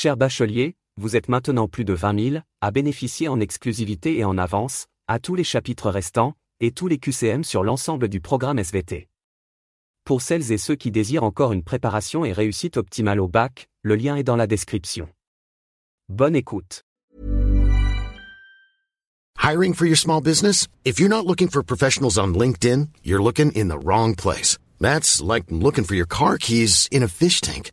Cher bachelier, vous êtes maintenant plus de 20 000 à bénéficier en exclusivité et en avance, à tous les chapitres restants, et tous les QCM sur l'ensemble du programme SVT. Pour celles et ceux qui désirent encore une préparation et réussite optimale au bac, le lien est dans la description. Bonne écoute. Hiring for your small business? If you're not looking for professionals on LinkedIn, you're looking in the wrong place. That's like looking for your car keys in a fish tank.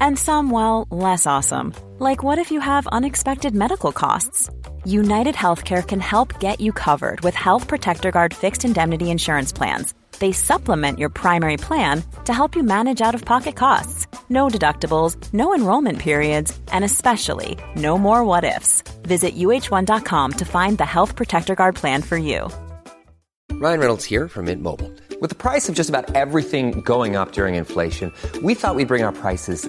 And some, well, less awesome, like what if you have unexpected medical costs? United Healthcare can help get you covered with Health Protector Guard fixed indemnity insurance plans. They supplement your primary plan to help you manage out of pocket costs. No deductibles, no enrollment periods, and especially no more what ifs. Visit uh1.com to find the Health Protector Guard plan for you. Ryan Reynolds here from Mint Mobile. With the price of just about everything going up during inflation, we thought we'd bring our prices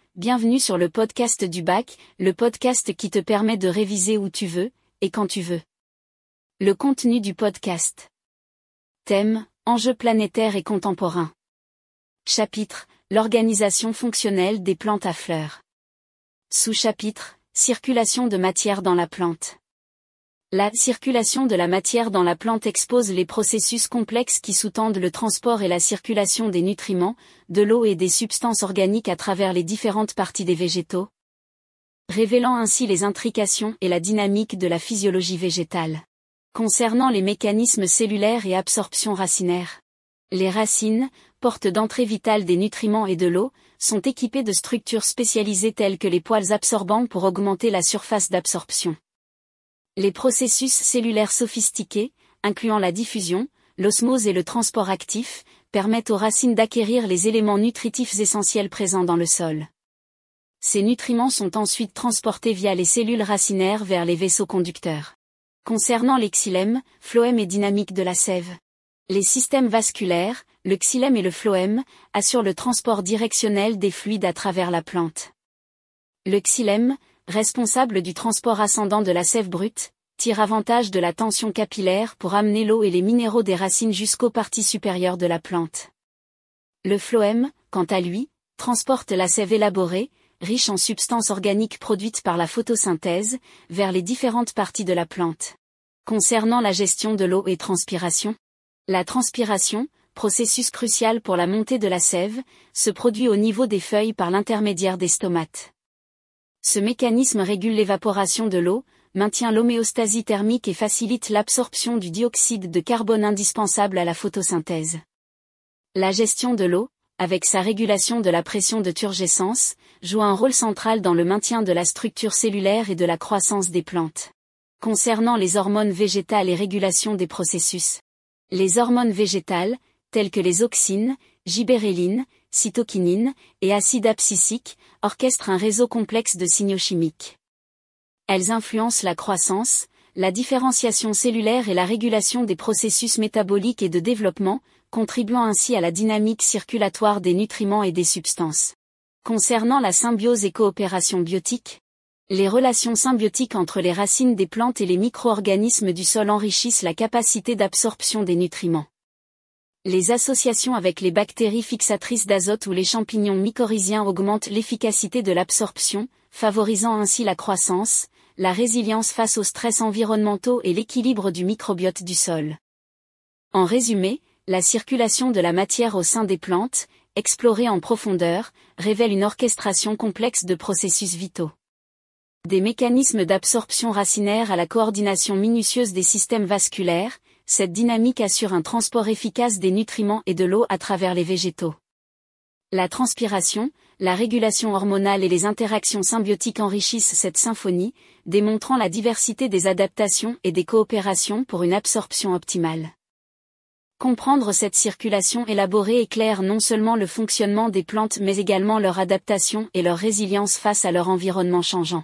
bienvenue sur le podcast du bac, le podcast qui te permet de réviser où tu veux, et quand tu veux. Le contenu du podcast. Thème, enjeux planétaires et contemporains. Chapitre, l'organisation fonctionnelle des plantes à fleurs. Sous-chapitre, circulation de matière dans la plante. La circulation de la matière dans la plante expose les processus complexes qui sous-tendent le transport et la circulation des nutriments, de l'eau et des substances organiques à travers les différentes parties des végétaux, révélant ainsi les intrications et la dynamique de la physiologie végétale. Concernant les mécanismes cellulaires et absorption racinaire. Les racines, portes d'entrée vitale des nutriments et de l'eau, sont équipées de structures spécialisées telles que les poils absorbants pour augmenter la surface d'absorption. Les processus cellulaires sophistiqués, incluant la diffusion, l'osmose et le transport actif, permettent aux racines d'acquérir les éléments nutritifs essentiels présents dans le sol. Ces nutriments sont ensuite transportés via les cellules racinaires vers les vaisseaux conducteurs. Concernant les xylèmes, phloème et dynamique de la sève. Les systèmes vasculaires, le xylème et le phloème, assurent le transport directionnel des fluides à travers la plante. Le xylème, responsable du transport ascendant de la sève brute, tire avantage de la tension capillaire pour amener l'eau et les minéraux des racines jusqu'aux parties supérieures de la plante. Le phloème, quant à lui, transporte la sève élaborée, riche en substances organiques produites par la photosynthèse, vers les différentes parties de la plante. Concernant la gestion de l'eau et transpiration, la transpiration, processus crucial pour la montée de la sève, se produit au niveau des feuilles par l'intermédiaire des stomates. Ce mécanisme régule l'évaporation de l'eau, maintient l'homéostasie thermique et facilite l'absorption du dioxyde de carbone indispensable à la photosynthèse. La gestion de l'eau, avec sa régulation de la pression de turgescence, joue un rôle central dans le maintien de la structure cellulaire et de la croissance des plantes. Concernant les hormones végétales et régulation des processus. Les hormones végétales, telles que les auxines, gibérellines, cytokinine et acide abscisique, orchestrent un réseau complexe de signaux chimiques. Elles influencent la croissance, la différenciation cellulaire et la régulation des processus métaboliques et de développement, contribuant ainsi à la dynamique circulatoire des nutriments et des substances. Concernant la symbiose et coopération biotique, les relations symbiotiques entre les racines des plantes et les micro-organismes du sol enrichissent la capacité d'absorption des nutriments. Les associations avec les bactéries fixatrices d'azote ou les champignons mycorhiziens augmentent l'efficacité de l'absorption, favorisant ainsi la croissance, la résilience face aux stress environnementaux et l'équilibre du microbiote du sol. En résumé, la circulation de la matière au sein des plantes, explorée en profondeur, révèle une orchestration complexe de processus vitaux. Des mécanismes d'absorption racinaire à la coordination minutieuse des systèmes vasculaires, cette dynamique assure un transport efficace des nutriments et de l'eau à travers les végétaux. La transpiration, la régulation hormonale et les interactions symbiotiques enrichissent cette symphonie, démontrant la diversité des adaptations et des coopérations pour une absorption optimale. Comprendre cette circulation élaborée éclaire non seulement le fonctionnement des plantes mais également leur adaptation et leur résilience face à leur environnement changeant.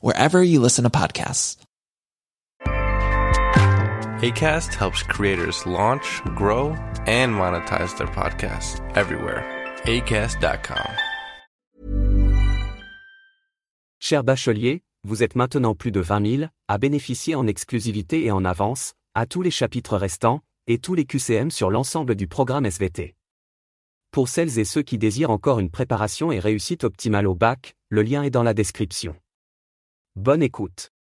wherever you listen to podcasts. ACAST helps creators launch, grow, and monetize their podcasts everywhere. ACAST.com. Cher bachelier, vous êtes maintenant plus de 20 000 à bénéficier en exclusivité et en avance, à tous les chapitres restants, et tous les QCM sur l'ensemble du programme SVT. Pour celles et ceux qui désirent encore une préparation et réussite optimale au bac, le lien est dans la description. Bonne écoute.